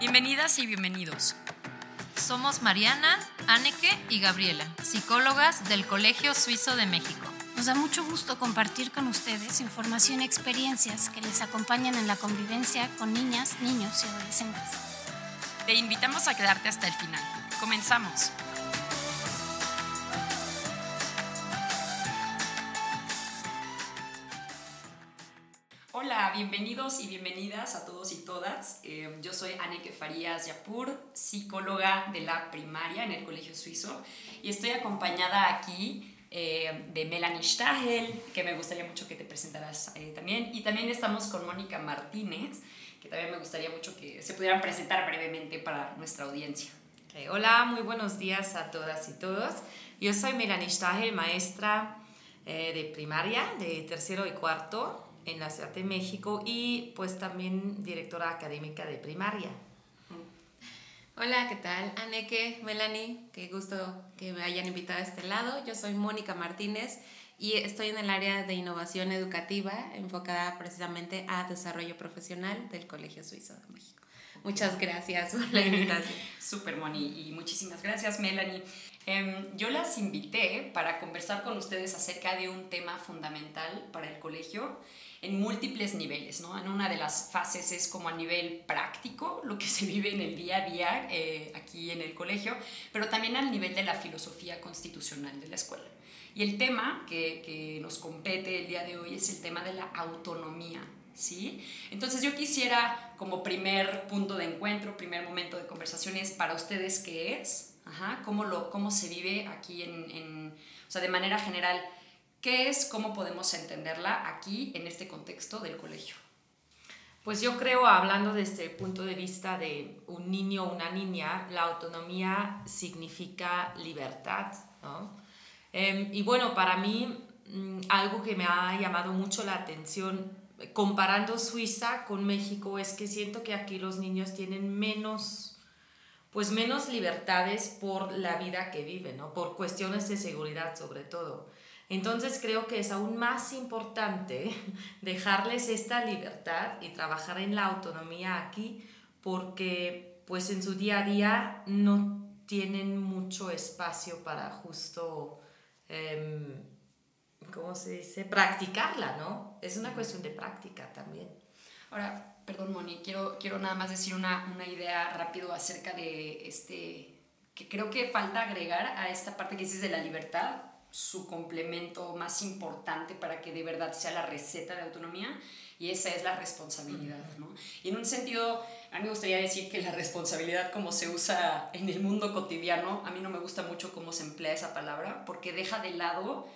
Bienvenidas y bienvenidos. Somos Mariana, Anneke y Gabriela, psicólogas del Colegio Suizo de México. Nos da mucho gusto compartir con ustedes información y experiencias que les acompañan en la convivencia con niñas, niños y adolescentes. Te invitamos a quedarte hasta el final. Comenzamos. Bienvenidos y bienvenidas a todos y todas. Eh, yo soy Anneke Farías Yapur, psicóloga de la primaria en el Colegio Suizo y estoy acompañada aquí eh, de Melanie Stahel, que me gustaría mucho que te presentaras eh, también. Y también estamos con Mónica Martínez, que también me gustaría mucho que se pudieran presentar brevemente para nuestra audiencia. hola, muy buenos días a todas y todos. Yo soy Melanie Stahel, maestra de primaria de tercero y cuarto en la Ciudad de México y pues también directora académica de primaria. Hola, ¿qué tal? Aneke, Melanie, qué gusto que me hayan invitado a este lado. Yo soy Mónica Martínez y estoy en el área de innovación educativa enfocada precisamente a desarrollo profesional del Colegio Suizo de México. Muchas gracias por la invitación. Súper, Moni, y muchísimas gracias, Melanie. Em, yo las invité para conversar con ustedes acerca de un tema fundamental para el colegio en múltiples niveles, ¿no? En una de las fases es como a nivel práctico, lo que se vive en el día a día eh, aquí en el colegio, pero también al nivel de la filosofía constitucional de la escuela. Y el tema que, que nos compete el día de hoy es el tema de la autonomía, ¿sí? Entonces yo quisiera como primer punto de encuentro, primer momento de conversación es para ustedes qué es, Ajá, cómo, lo, cómo se vive aquí en, en, o sea, de manera general, ¿Qué es, cómo podemos entenderla aquí en este contexto del colegio? Pues yo creo, hablando desde el punto de vista de un niño o una niña, la autonomía significa libertad. ¿no? Em, y bueno, para mí mm, algo que me ha llamado mucho la atención comparando Suiza con México es que siento que aquí los niños tienen menos pues menos libertades por la vida que viven, ¿no? por cuestiones de seguridad sobre todo. Entonces creo que es aún más importante dejarles esta libertad y trabajar en la autonomía aquí porque pues en su día a día no tienen mucho espacio para justo, em, ¿cómo se dice?, practicarla, ¿no? Es una cuestión de práctica también. Ahora, perdón Moni, quiero, quiero nada más decir una, una idea rápido acerca de este, que creo que falta agregar a esta parte que dices de la libertad su complemento más importante para que de verdad sea la receta de autonomía y esa es la responsabilidad, ¿no? Y en un sentido, a mí me gustaría decir que la responsabilidad como se usa en el mundo cotidiano, a mí no me gusta mucho cómo se emplea esa palabra porque deja de lado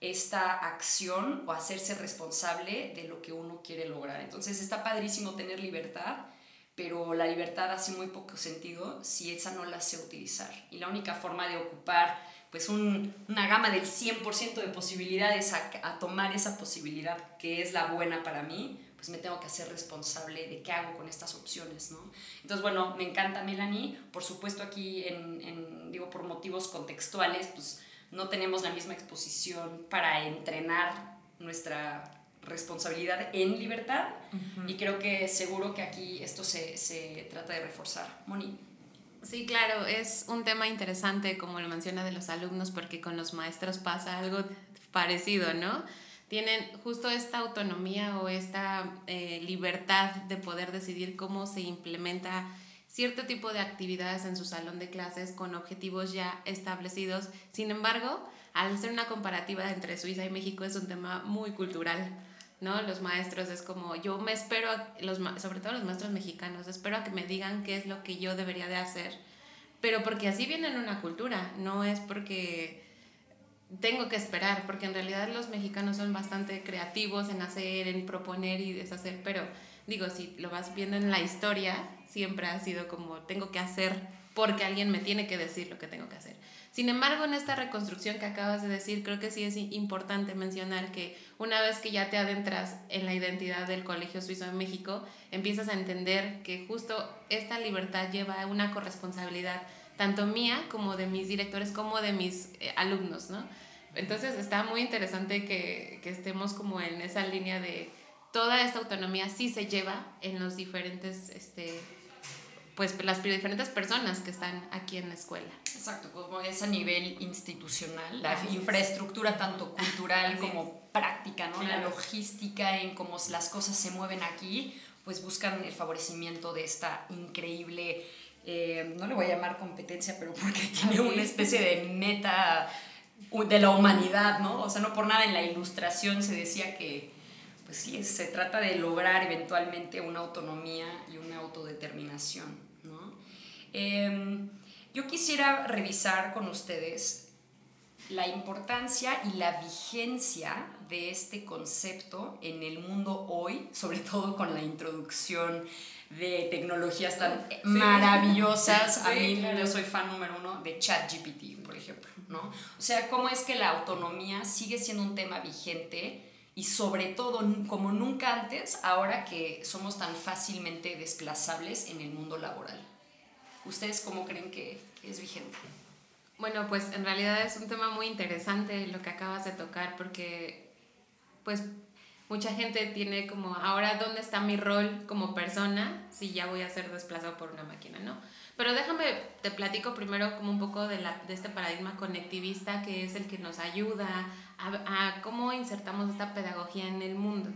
esta acción o hacerse responsable de lo que uno quiere lograr. Entonces está padrísimo tener libertad, pero la libertad hace muy poco sentido si esa no la sé utilizar. Y la única forma de ocupar pues una gama del 100% de posibilidades a, tomar esa posibilidad que es la buena para mí, pues me tengo que hacer responsable de qué hago con estas opciones, ¿no? Entonces, bueno, me encanta Melanie, por supuesto aquí, en, digo, por motivos contextuales, pues no tenemos la misma exposición para entrenar nuestra responsabilidad en libertad y creo que seguro que aquí esto se, se trata de reforzar. Moni. Sí, claro, es un tema interesante, como lo menciona de los alumnos, porque con los maestros pasa algo parecido, ¿no? Tienen justo esta autonomía o esta eh, libertad de poder decidir cómo se implementa cierto tipo de actividades en su salón de clases con objetivos ya establecidos. Sin embargo, al hacer una comparativa entre Suiza y México es un tema muy cultural. ¿No? Los maestros es como, yo me espero, los, sobre todo los maestros mexicanos, espero a que me digan qué es lo que yo debería de hacer, pero porque así viene en una cultura, no es porque tengo que esperar, porque en realidad los mexicanos son bastante creativos en hacer, en proponer y deshacer, pero digo, si lo vas viendo en la historia, siempre ha sido como, tengo que hacer porque alguien me tiene que decir lo que tengo que hacer. Sin embargo, en esta reconstrucción que acabas de decir, creo que sí es importante mencionar que una vez que ya te adentras en la identidad del Colegio Suizo de México, empiezas a entender que justo esta libertad lleva una corresponsabilidad tanto mía como de mis directores como de mis eh, alumnos, ¿no? Entonces está muy interesante que, que estemos como en esa línea de toda esta autonomía sí se lleva en los diferentes este, pues las diferentes personas que están aquí en la escuela. Exacto, como es a nivel institucional, la infraestructura tanto cultural como práctica, ¿no? La logística en cómo las cosas se mueven aquí, pues buscan el favorecimiento de esta increíble, eh, no le voy a llamar competencia, pero porque tiene una especie de meta de la humanidad, ¿no? O sea, no por nada en la ilustración se decía que, pues sí, se trata de lograr eventualmente una autonomía y una autodeterminación, Em, yo quisiera revisar con ustedes la importancia y la vigencia de este concepto en el mundo hoy, sobre todo con la introducción de tecnologías tan maravillosas. A mí yo soy fan número uno de ChatGPT, por ejemplo, ¿no? O sea, cómo es que la autonomía sigue siendo un tema vigente y sobre todo, como nunca antes, ahora que somos tan fácilmente desplazables en el mundo laboral. ¿Ustedes cómo creen que es vigente? Bueno, pues en realidad es un tema muy interesante lo que acabas de tocar porque pues mucha gente tiene como, ahora, ¿dónde está mi rol como persona si ya voy a ser desplazado por una máquina, no? Pero déjame, te platico primero como un poco de, la, de este paradigma conectivista que es el que nos ayuda a, a cómo insertamos esta pedagogía en el mundo.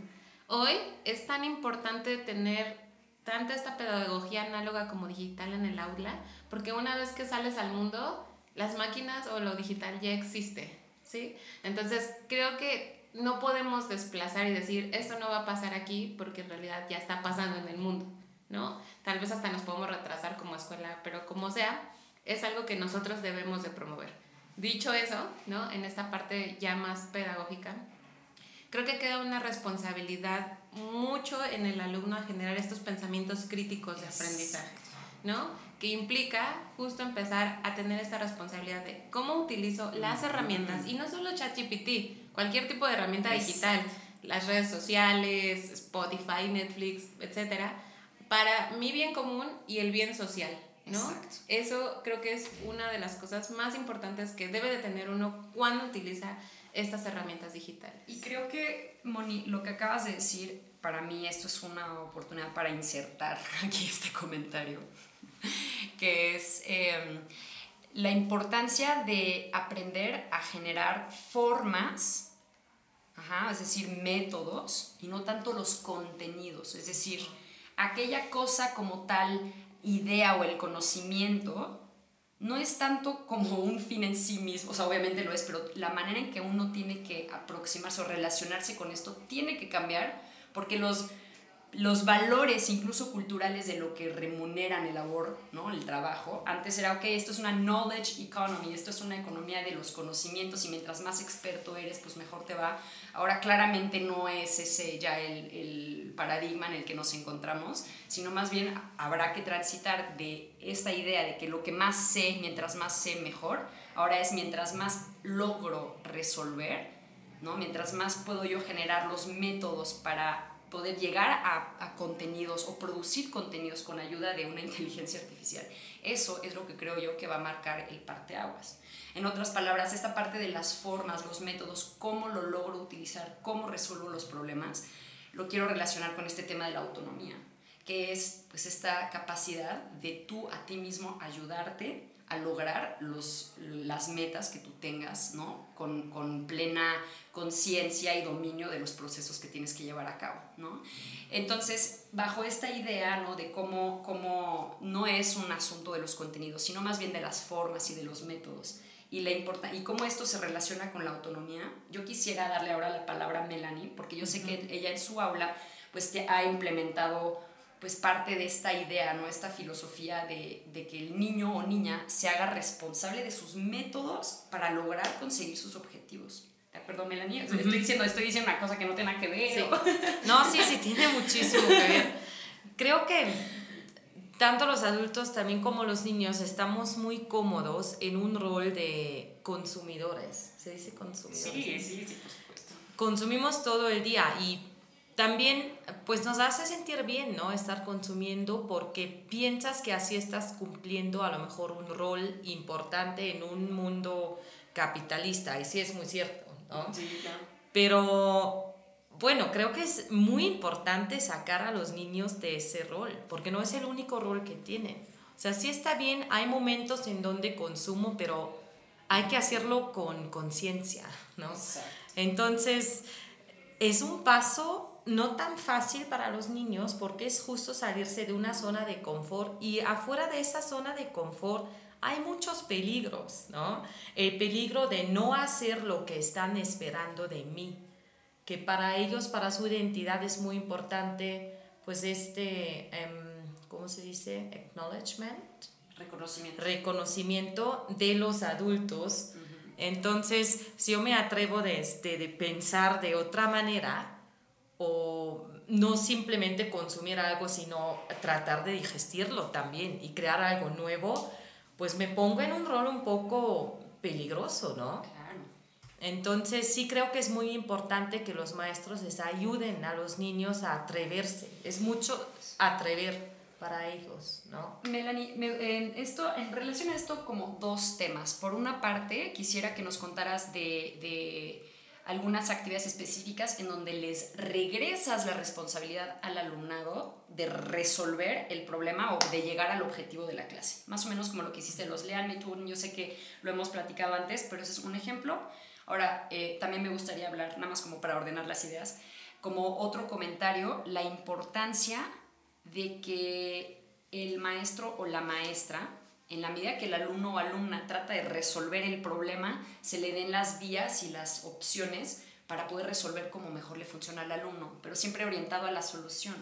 Hoy es tan importante tener tanto esta pedagogía análoga como digital en el aula, porque una vez que sales al mundo, las máquinas o lo digital ya existe, ¿sí? Entonces, creo que no podemos desplazar y decir, esto no va a pasar aquí porque en realidad ya está pasando en el mundo, ¿no? Tal vez hasta nos podemos retrasar como escuela, pero como sea, es algo que nosotros debemos de promover. Dicho eso, ¿no? En esta parte ya más pedagógica, creo que queda una responsabilidad mucho en el alumno a generar estos pensamientos críticos de aprendizaje, ¿no? Que implica justo empezar a tener esta responsabilidad de cómo utilizo las herramientas, y no solo ChatGPT, cualquier tipo de herramienta digital, las redes sociales, Spotify, Netflix, etcétera, para mi bien común y el bien social, ¿no? Eso creo que es una de las cosas más importantes que debe de tener uno cuando utiliza estas herramientas digitales. Y creo que, Moni, lo que acabas de decir, para mí esto es una oportunidad para insertar aquí este comentario, que es em, la importancia de aprender a generar formas, es decir, métodos, y no tanto los contenidos, es decir, aquella cosa como tal idea o el conocimiento no es tanto como un fin en sí mismo, o sea, obviamente lo es, pero la manera en que uno tiene que aproximarse o relacionarse con esto tiene que cambiar porque los los valores incluso culturales de lo que remuneran el labor, ¿no? el trabajo. Antes era, ok, esto es una knowledge economy, esto es una economía de los conocimientos y mientras más experto eres, pues mejor te va. Ahora claramente no es ese ya el, el paradigma en el que nos encontramos, sino más bien habrá que transitar de esta idea de que lo que más sé, mientras más sé, mejor, ahora es mientras más logro resolver, ¿no? mientras más puedo yo generar los métodos para poder llegar a, contenidos o producir contenidos con ayuda de una inteligencia artificial. Eso es lo que creo yo que va a marcar el parteaguas. En otras palabras, esta parte de las formas, los métodos, cómo lo logro utilizar, cómo resuelvo los problemas, lo quiero relacionar con este tema de la autonomía, que es pues esta capacidad de tú a ti mismo ayudarte a lograr los, las metas que tú tengas, ¿no? Con, con plena conciencia y dominio de los procesos que tienes que llevar a cabo, ¿no? Entonces, bajo esta idea, ¿no? De cómo, cómo no es un asunto de los contenidos, sino más bien de las formas y de los métodos, y, la importa y cómo esto se relaciona con la autonomía, yo quisiera darle ahora la palabra a Melanie, porque yo sé que ella en su aula, pues, te ha implementado pues parte de esta idea, ¿no? esta filosofía de, de, que el niño o niña se haga responsable de sus métodos para lograr conseguir sus objetivos. ¿De acuerdo, Melanie? Estoy diciendo, estoy diciendo una cosa que no tiene nada que ver. No, sí, sí, tiene muchísimo que ver. Creo que tanto los adultos también como los niños estamos muy cómodos en un rol de consumidores. ¿Se dice consumidores? Sí, sí, sí, por supuesto. Consumimos todo el día y también pues nos hace sentir bien, ¿no? Estar consumiendo porque piensas que así estás cumpliendo a lo mejor un rol importante en un mundo capitalista y sí es muy cierto. ¿no? Sí, claro. Pero bueno, creo que es muy importante sacar a los niños de ese rol, porque no es el único rol que tienen. O sea, sí está bien, hay momentos en donde consumo, pero hay que hacerlo con conciencia, ¿no? Entonces, es un paso no tan fácil para los niños porque es justo salirse de una zona de confort y afuera de esa zona de confort hay muchos peligros, ¿no? El peligro de no hacer lo que están esperando de mí, que para ellos, para su identidad es muy importante, pues este, em, ¿cómo se dice? Acknowledgement. Reconocimiento. Reconocimiento de los adultos. Entonces, si yo me atrevo de, este, de pensar de otra manera, o no simplemente consumir algo, sino tratar de digestirlo también y crear algo nuevo, pues me pongo en un rol un poco peligroso, ¿no? Entonces sí creo que es muy importante que los maestros les ayuden a los niños a atreverse. Es mucho atrever para ellos, ¿no? Melanie, en, esto, en relación a esto, como dos temas. Por una parte, quisiera que nos contaras de, de algunas actividades específicas en donde les regresas la responsabilidad al alumnado de resolver el problema o de llegar al objetivo de la clase. Más o menos como lo que hiciste los Lean Turn, yo sé que lo hemos platicado antes, pero ese es un ejemplo. Ahora, eh, también me gustaría hablar, nada más como para ordenar las ideas, como otro comentario, la importancia de que el maestro o la maestra, en la medida que el alumno o alumna trata de resolver el problema, se le den las vías y las opciones para poder resolver como mejor le funciona al alumno, pero siempre orientado a la solución.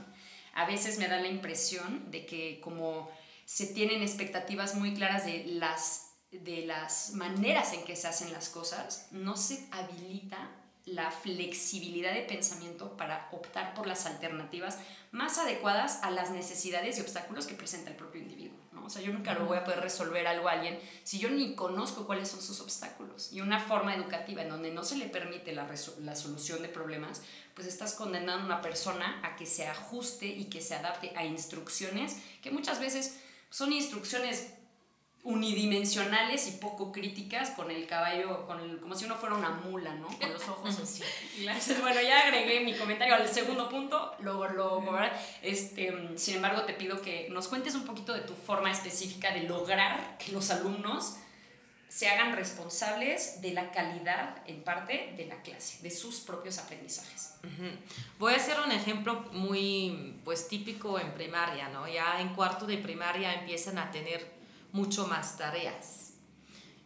A veces me da la impresión de que como se tienen expectativas muy claras de las de las maneras en que se hacen las cosas, no se habilita la flexibilidad de pensamiento para optar por las alternativas más adecuadas a las necesidades y obstáculos que presenta el propio individuo. ¿no? O sea, yo nunca lo voy a poder resolver algo a alguien si yo ni conozco cuáles son sus obstáculos. Y una forma educativa en donde no se le permite la, la solución de problemas, pues estás condenando a una persona a que se ajuste y que se adapte a instrucciones que muchas veces son instrucciones unidimensionales y poco críticas con el caballo, con el, como si uno fuera una mula, ¿no? Con los ojos así. Entonces, bueno, ya agregué mi comentario al segundo punto, luego lo este, sin embargo te pido que nos cuentes un poquito de tu forma específica de lograr que los alumnos se hagan responsables de la calidad en parte de la clase, de sus propios aprendizajes. Voy a hacer un ejemplo muy pues típico en primaria, ¿no? Ya en cuarto de primaria empiezan a tener mucho más tareas.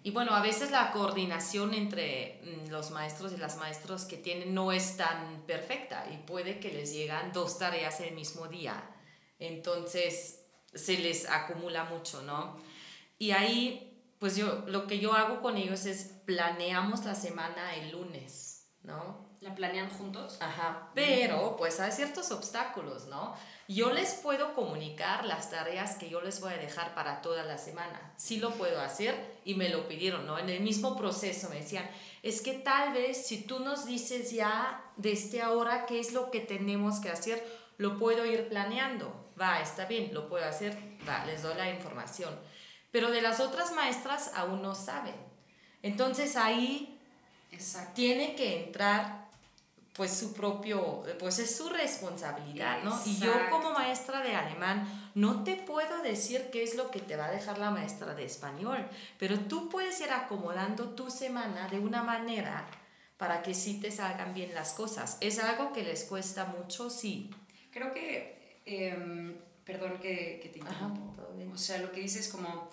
Y bueno, a veces la coordinación entre mm, los maestros y las maestras que tienen no es tan perfecta y puede que les llegan dos tareas el mismo día. Entonces se les acumula mucho, ¿no? Y ahí, pues yo, lo que yo hago con ellos es planeamos la semana el lunes, ¿no? ¿La planean juntos? Ajá, pero pues hay ciertos obstáculos, ¿no? Yo les puedo comunicar las tareas que yo les voy a dejar para toda la semana. Sí lo puedo hacer y me lo pidieron, ¿no? En el mismo proceso me decían, es que tal vez si tú nos dices ya desde ahora qué es lo que tenemos que hacer, lo puedo ir planeando. Va, está bien, lo puedo hacer, va, les doy la información. Pero de las otras maestras aún no saben. Entonces ahí tiene que entrar pues su propio, pues es su responsabilidad, ¿no? Y yo como maestra de alemán no te puedo decir qué es lo que te va a dejar la maestra de español, pero tú puedes ir acomodando tu semana de una manera para que sí te salgan bien las cosas. ¿Es algo que les cuesta mucho? Sí. Creo que, em, perdón que, que te interrumpo. O sea, lo que dices como,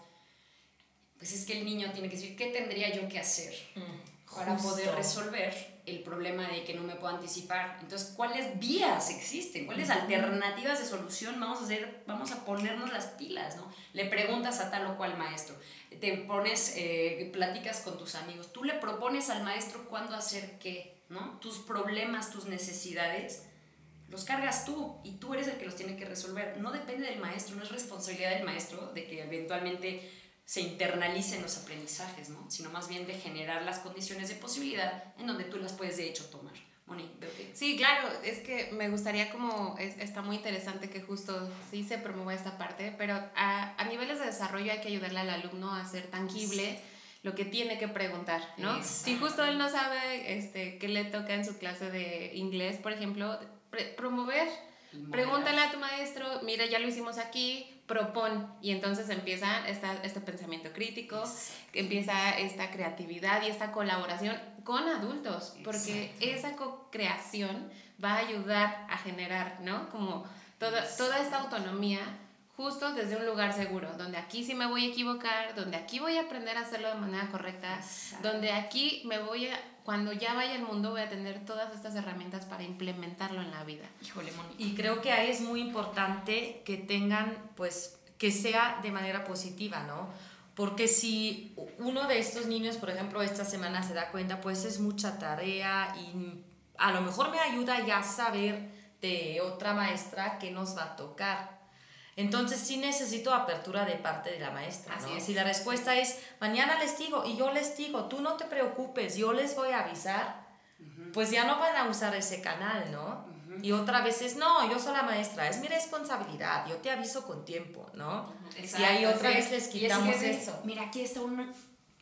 pues es que el niño tiene que decir, ¿qué tendría yo que hacer mm, para poder resolver? El problema de que no me puedo anticipar. Entonces, ¿cuáles vías existen? ¿Cuáles alternativas de solución vamos a hacer? Vamos a ponernos las pilas, ¿no? Le preguntas a tal o cual maestro, te pones, eh, platicas con tus amigos, tú le propones al maestro cuándo hacer qué, ¿no? Tus problemas, tus necesidades, los cargas tú y tú eres el que los tiene que resolver. No depende del maestro, no es responsabilidad del maestro de que eventualmente se internalicen los aprendizajes, ¿no? sino más bien de generar las condiciones de posibilidad en donde tú las puedes de hecho tomar. Moni, veo que... Sí, claro, es que me gustaría como, está muy interesante que justo sí se promueva esta parte, pero a, a, niveles de desarrollo hay que ayudarle al alumno a ser tangible lo que tiene que preguntar, ¿no? Exacto. Si justo él no sabe este, qué le toca en su clase de inglés, por ejemplo, pre- promover. Pregúntale a tu maestro, mira, ya lo hicimos aquí, propon. Y entonces empieza esta, este pensamiento crítico, Exacto. empieza esta creatividad y esta colaboración con adultos, porque Exacto. esa co-creación va a ayudar a generar, ¿no? Como toda, toda esta autonomía justo desde un lugar seguro, donde aquí sí me voy a equivocar, donde aquí voy a aprender a hacerlo de manera correcta, Exacto. donde aquí me voy a, cuando ya vaya al mundo voy a tener todas estas herramientas para implementarlo en la vida. Híjole, Moni. Y creo que ahí es muy importante que tengan, pues, que sea de manera positiva, ¿no? Porque si uno de estos niños, por ejemplo, esta semana se da cuenta, pues es mucha tarea y a lo mejor me ayuda ya saber de otra maestra qué nos va a tocar. Entonces sí necesito apertura de parte de la maestra, ¿no? Así es. Si la respuesta es, mañana les digo y yo les digo, tú no te preocupes, yo les voy a avisar, pues ya no van a usar ese canal, ¿no? Y otra vez es, no, yo soy la maestra, es mi responsabilidad, yo te aviso con tiempo, ¿no? y ahí Exacto, otra sí. vez les Y quitamos que, eso. Mira, aquí está un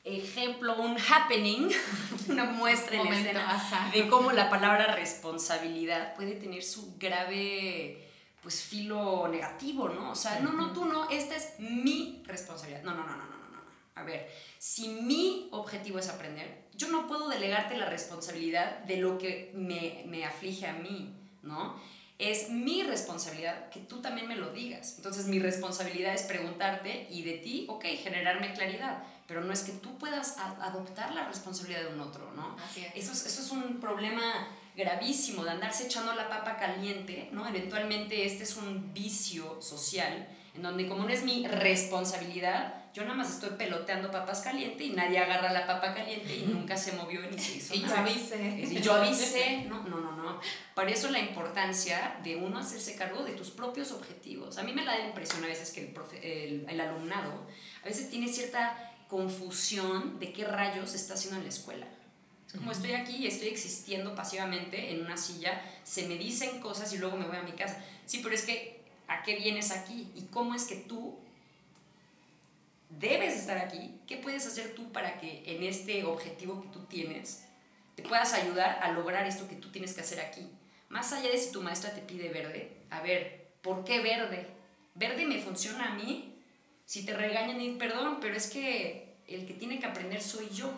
ejemplo, un happening, una muestra en Momento, escena ajá. de cómo la palabra responsabilidad puede tener su grave pues filo negativo, ¿no? O sea, no, no, tú no, esta es mi responsabilidad. No, no, no, no, no, no, no. A ver, si mi objetivo es aprender, yo no puedo delegarte la responsabilidad de lo que me, me aflige a mí, ¿no? Es mi responsabilidad que tú también me lo digas. Entonces mi responsabilidad es preguntarte y de ti, ok, generarme claridad, pero no es que tú puedas adoptar la responsabilidad de un otro, ¿no? Así es. Eso es, eso es un problema gravísimo de andarse echando la papa caliente, ¿no? Eventualmente este es un vicio social en donde como no es mi responsabilidad, yo nada más estoy peloteando papas caliente y nadie agarra la papa caliente y nunca se movió ni se hizo Y yo avisé. Y yo avisé, no, no, no, no. Por eso la importancia de uno hacerse cargo de tus propios objetivos. A mí me da la impresión a veces que el, profe- el, el alumnado a veces tiene cierta confusión de qué rayos está haciendo en la escuela. Como estoy aquí y estoy existiendo pasivamente en una silla, se me dicen cosas y luego me voy a mi casa. Sí, pero es que, ¿a qué vienes aquí? ¿Y cómo es que tú debes estar aquí? ¿Qué puedes hacer tú para que en este objetivo que tú tienes te puedas ayudar a lograr esto que tú tienes que hacer aquí? Más allá de si tu maestra te pide verde, a ver, ¿por qué verde? Verde me funciona a mí. Si te regañan, y perdón, pero es que el que tiene que aprender soy yo.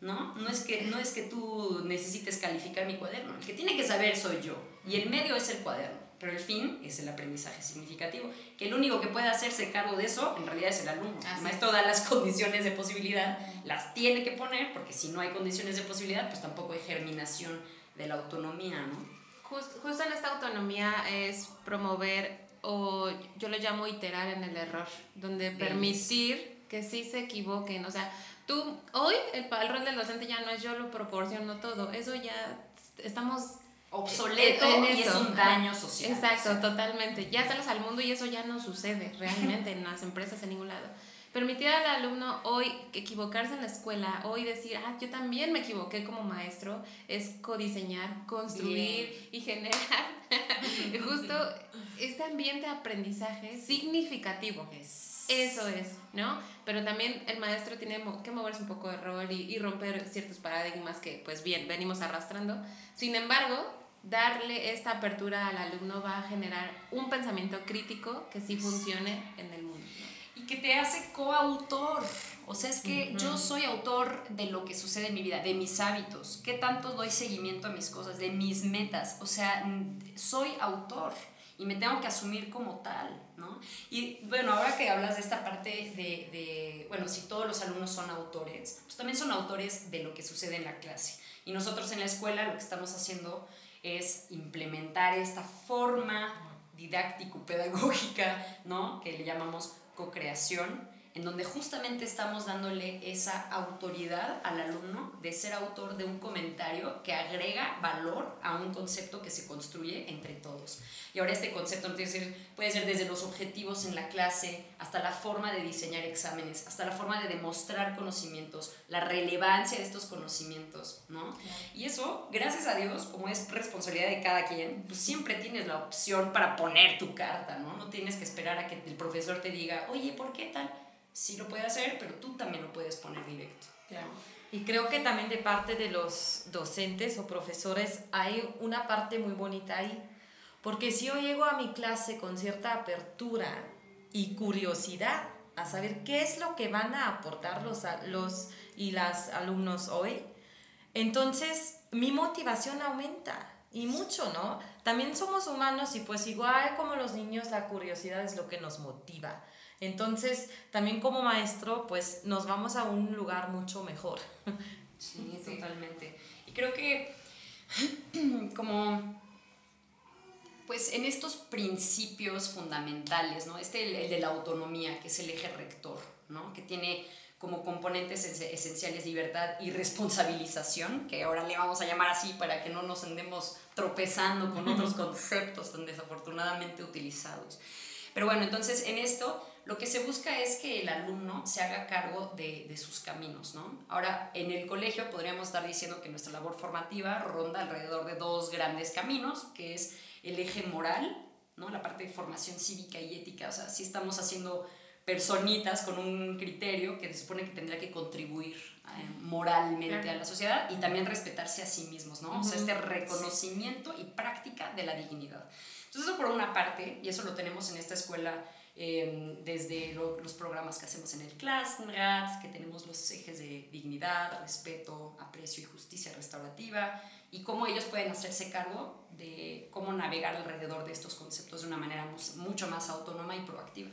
¿No? No es, que, no es que tú necesites calificar mi cuaderno, el que tiene que saber soy yo, y el medio es el cuaderno, pero el fin es el aprendizaje significativo, que el único que puede hacerse cargo de eso en realidad es el alumno. Así el maestro da las condiciones de posibilidad, las tiene que poner, porque si no hay condiciones de posibilidad, pues tampoco hay germinación de la autonomía, ¿no? Just- justo en esta autonomía es promover, o yo lo llamo iterar en el error, donde permitir que sí se equivoquen. O sea, tú, hoy el, el rol del docente ya no es yo lo proporciono todo, eso ya estamos Obsoleto en y es un daño social. Exacto, totalmente. Ya sales al mundo y eso ya no sucede realmente en las empresas en ningún lado. Permitir al alumno hoy equivocarse en la escuela, hoy decir, ah, yo también me equivoqué como maestro, es codiseñar, construir y generar justo este ambiente de aprendizaje significativo. Es- Eso es, ¿no? Pero también el maestro tiene que moverse un poco de rol y, y romper ciertos paradigmas que, pues bien, venimos arrastrando. Sin embargo, darle esta apertura al alumno va a generar un pensamiento crítico que sí funcione en el mundo. ¿no? y que te hace coautor. O sea, es que yo soy autor de lo que sucede en mi vida, de mis hábitos, qué tanto doy seguimiento a mis cosas, de mis metas. O sea, soy autor y me tengo que asumir como tal, ¿no? Y bueno, ahora que hablas de esta parte de, de, bueno, si todos los alumnos son autores, pues también son autores de lo que sucede en la clase. Y nosotros en la escuela lo que estamos haciendo es implementar esta forma didáctico-pedagógica, ¿no? Que le llamamos co-creación, en donde justamente estamos dándole esa autoridad al alumno de ser autor de un comentario que agrega valor a un concepto que se construye entre todos. Y ahora este concepto puede ser desde los objetivos en la clase hasta la forma de diseñar exámenes, hasta la forma de demostrar conocimientos, la relevancia de estos conocimientos, ¿no? Y eso, gracias a Dios, como es responsabilidad de cada quien, pues siempre tienes la opción para poner tu carta, ¿no? No tienes que esperar a que el profesor te diga, oye, ¿por qué tal? Sí lo puede hacer, pero tú también lo puedes poner directo. Y creo que también de parte de los docentes o profesores hay una parte muy bonita ahí, porque si yo llego a mi clase con cierta apertura y curiosidad a saber qué es lo que van a aportar los, los y las alumnos hoy, entonces mi motivación aumenta y mucho, ¿no? También somos humanos y pues igual como los niños la curiosidad es lo que nos motiva. Entonces, también como maestro, pues nos vamos a un lugar mucho mejor. Sí, totalmente. Y creo que como pues en estos principios fundamentales, ¿no? Este el, de la autonomía, que es el eje rector, ¿no? Que tiene como componentes esenciales libertad y responsabilización, que ahora le vamos a llamar así para que no nos andemos tropezando con otros conceptos tan desafortunadamente utilizados. Pero bueno, entonces en esto lo que se busca es que el alumno se haga cargo de, de, sus caminos, ¿no? Ahora, en el colegio podríamos estar diciendo que nuestra labor formativa ronda alrededor de dos grandes caminos, que es el eje moral, ¿no? La parte de formación cívica y ética, o sea, si estamos haciendo personitas con un criterio que se supone que tendría que contribuir eh, moralmente a la sociedad y también respetarse a sí mismos, ¿no? O sea, este reconocimiento y práctica de la dignidad. Entonces, eso por una parte, y eso lo tenemos en esta escuela Em, desde los programas que hacemos en el Klassenrat, que tenemos los ejes de dignidad, respeto, aprecio y justicia restaurativa, y cómo ellos pueden hacerse cargo de cómo navegar alrededor de estos conceptos de una manera mucho más autónoma y proactiva.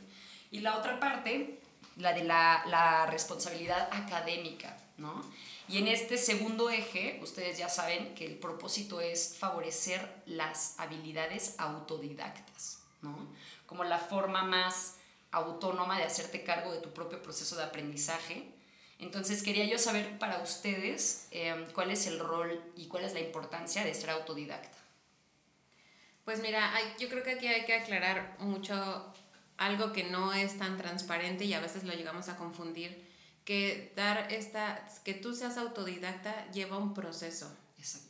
Y la otra parte, la de la, la responsabilidad académica, ¿no? Y en este segundo eje, ustedes ya saben que el propósito es favorecer las habilidades autodidactas, ¿no? como la forma más autónoma de hacerte cargo de tu propio proceso de aprendizaje. Entonces quería yo saber para ustedes em, cuál es el rol y cuál es la importancia de ser autodidacta. Pues mira, yo creo que aquí hay que aclarar mucho algo que no es tan transparente y a veces lo llegamos a confundir, que dar esta, que tú seas autodidacta lleva un proceso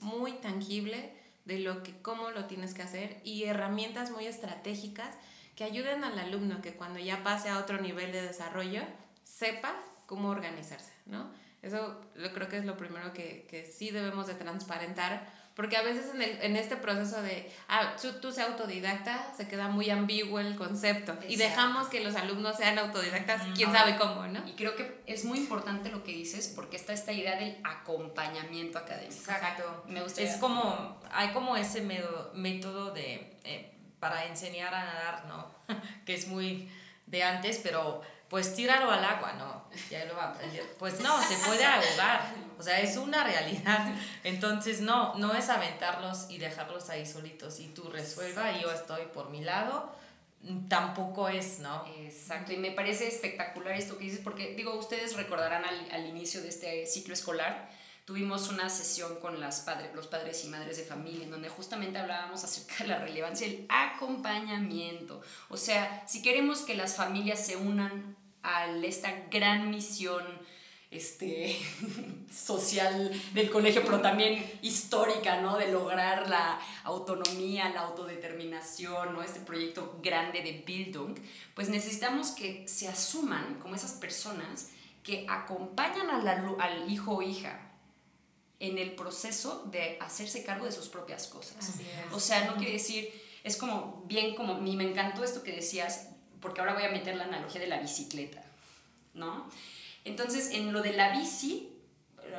muy tangible de lo que, cómo lo tienes que hacer y herramientas muy estratégicas que ayuden al alumno que cuando ya pase a otro nivel de desarrollo sepa cómo organizarse, ¿no? Eso yo creo que es lo primero que, que sí debemos de transparentar, porque a veces en, el, en este proceso de, ah, tú, tú seas autodidacta, se queda muy ambiguo el concepto y dejamos que los alumnos sean autodidactas, quién sabe cómo, ¿no? Y creo que es muy importante lo que dices, porque está esta idea del acompañamiento académico. Exacto. Me gusta. Es como, hay como ese método de... Eh, para enseñar a nadar, ¿no? que es muy de antes, pero pues tíralo al agua, ¿no? Ya lo va a aprender. Pues no, se puede ahogar. O sea, es una realidad. Entonces, no, no es aventarlos y dejarlos ahí solitos y tú resuelva y yo estoy por mi lado. Tampoco es, ¿no? Exacto, y me parece espectacular esto que dices, porque digo, ustedes recordarán al, al inicio de este ciclo escolar, tuvimos una sesión con las padres, los padres y madres de familia, en donde justamente hablábamos acerca de la relevancia del acompañamiento. O sea, si queremos que las familias se unan a esta gran misión este, social del colegio, pero también histórica, ¿no? De lograr la autonomía, la autodeterminación, ¿no? Este proyecto grande de Bildung, pues necesitamos que se asuman como esas personas que acompañan al hijo o hija en el proceso de hacerse cargo de sus propias cosas. O sea, no quiere decir, es como bien como, mí me encantó esto que decías, porque ahora voy a meter la analogía de la bicicleta, ¿no? Entonces, en lo de la bici,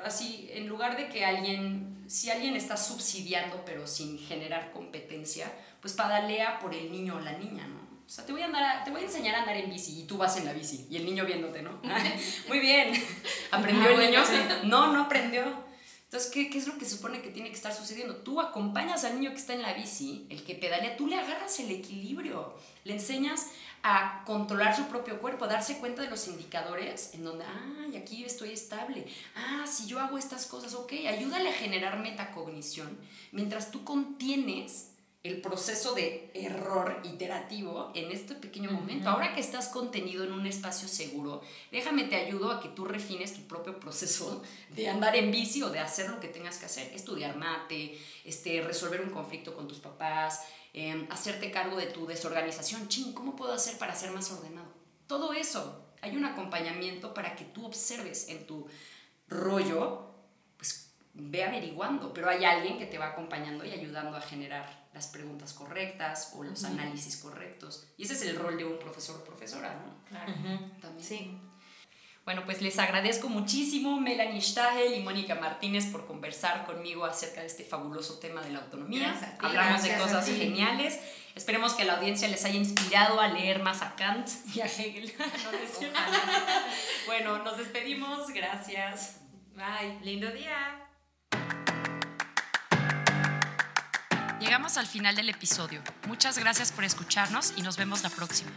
así, en lugar de que alguien, si alguien está subsidiando pero sin generar competencia, pues padalea por el niño o la niña, ¿no? O sea, te voy, a andar te voy a enseñar a andar en bici y tú vas en la bici y el niño viéndote, ¿no? Muy bien. ¿Aprendió el niño? No, no aprendió. Entonces, ¿qué, ¿qué, es lo que se supone que tiene que estar sucediendo? Tú acompañas al niño que está en la bici, el que pedalea, tú le agarras el equilibrio, le enseñas a controlar su propio cuerpo, a darse cuenta de los indicadores en donde, ah, y aquí estoy estable, ah, si yo hago estas cosas, ok, ayúdale a generar metacognición, mientras tú contienes el proceso de error iterativo en este pequeño momento. Ahora que estás contenido en un espacio seguro, déjame te ayudo a que tú refines tu propio proceso de andar en bici o de hacer lo que tengas que hacer, estudiar mate, este, resolver un conflicto con tus papás, em, hacerte cargo de tu desorganización. Chin, ¿cómo puedo hacer para ser más ordenado? Todo eso hay un acompañamiento para que tú observes en tu rollo, pues ve averiguando, pero hay alguien que te va acompañando y ayudando a generar las preguntas correctas o los análisis correctos. Y ese es el rol de un profesor o profesora, ¿no? Claro. También. Sí. Bueno, pues les agradezco muchísimo Melanie Stahel y Mónica Martínez por conversar conmigo acerca de este fabuloso tema de la autonomía. Ti, Hablamos de cosas geniales. Esperemos que a la audiencia les haya inspirado a leer más a Kant y a Hegel. No, bueno, nos despedimos. Gracias. Bye. Lindo día. Llegamos al final del episodio. Muchas gracias por escucharnos y nos vemos la próxima.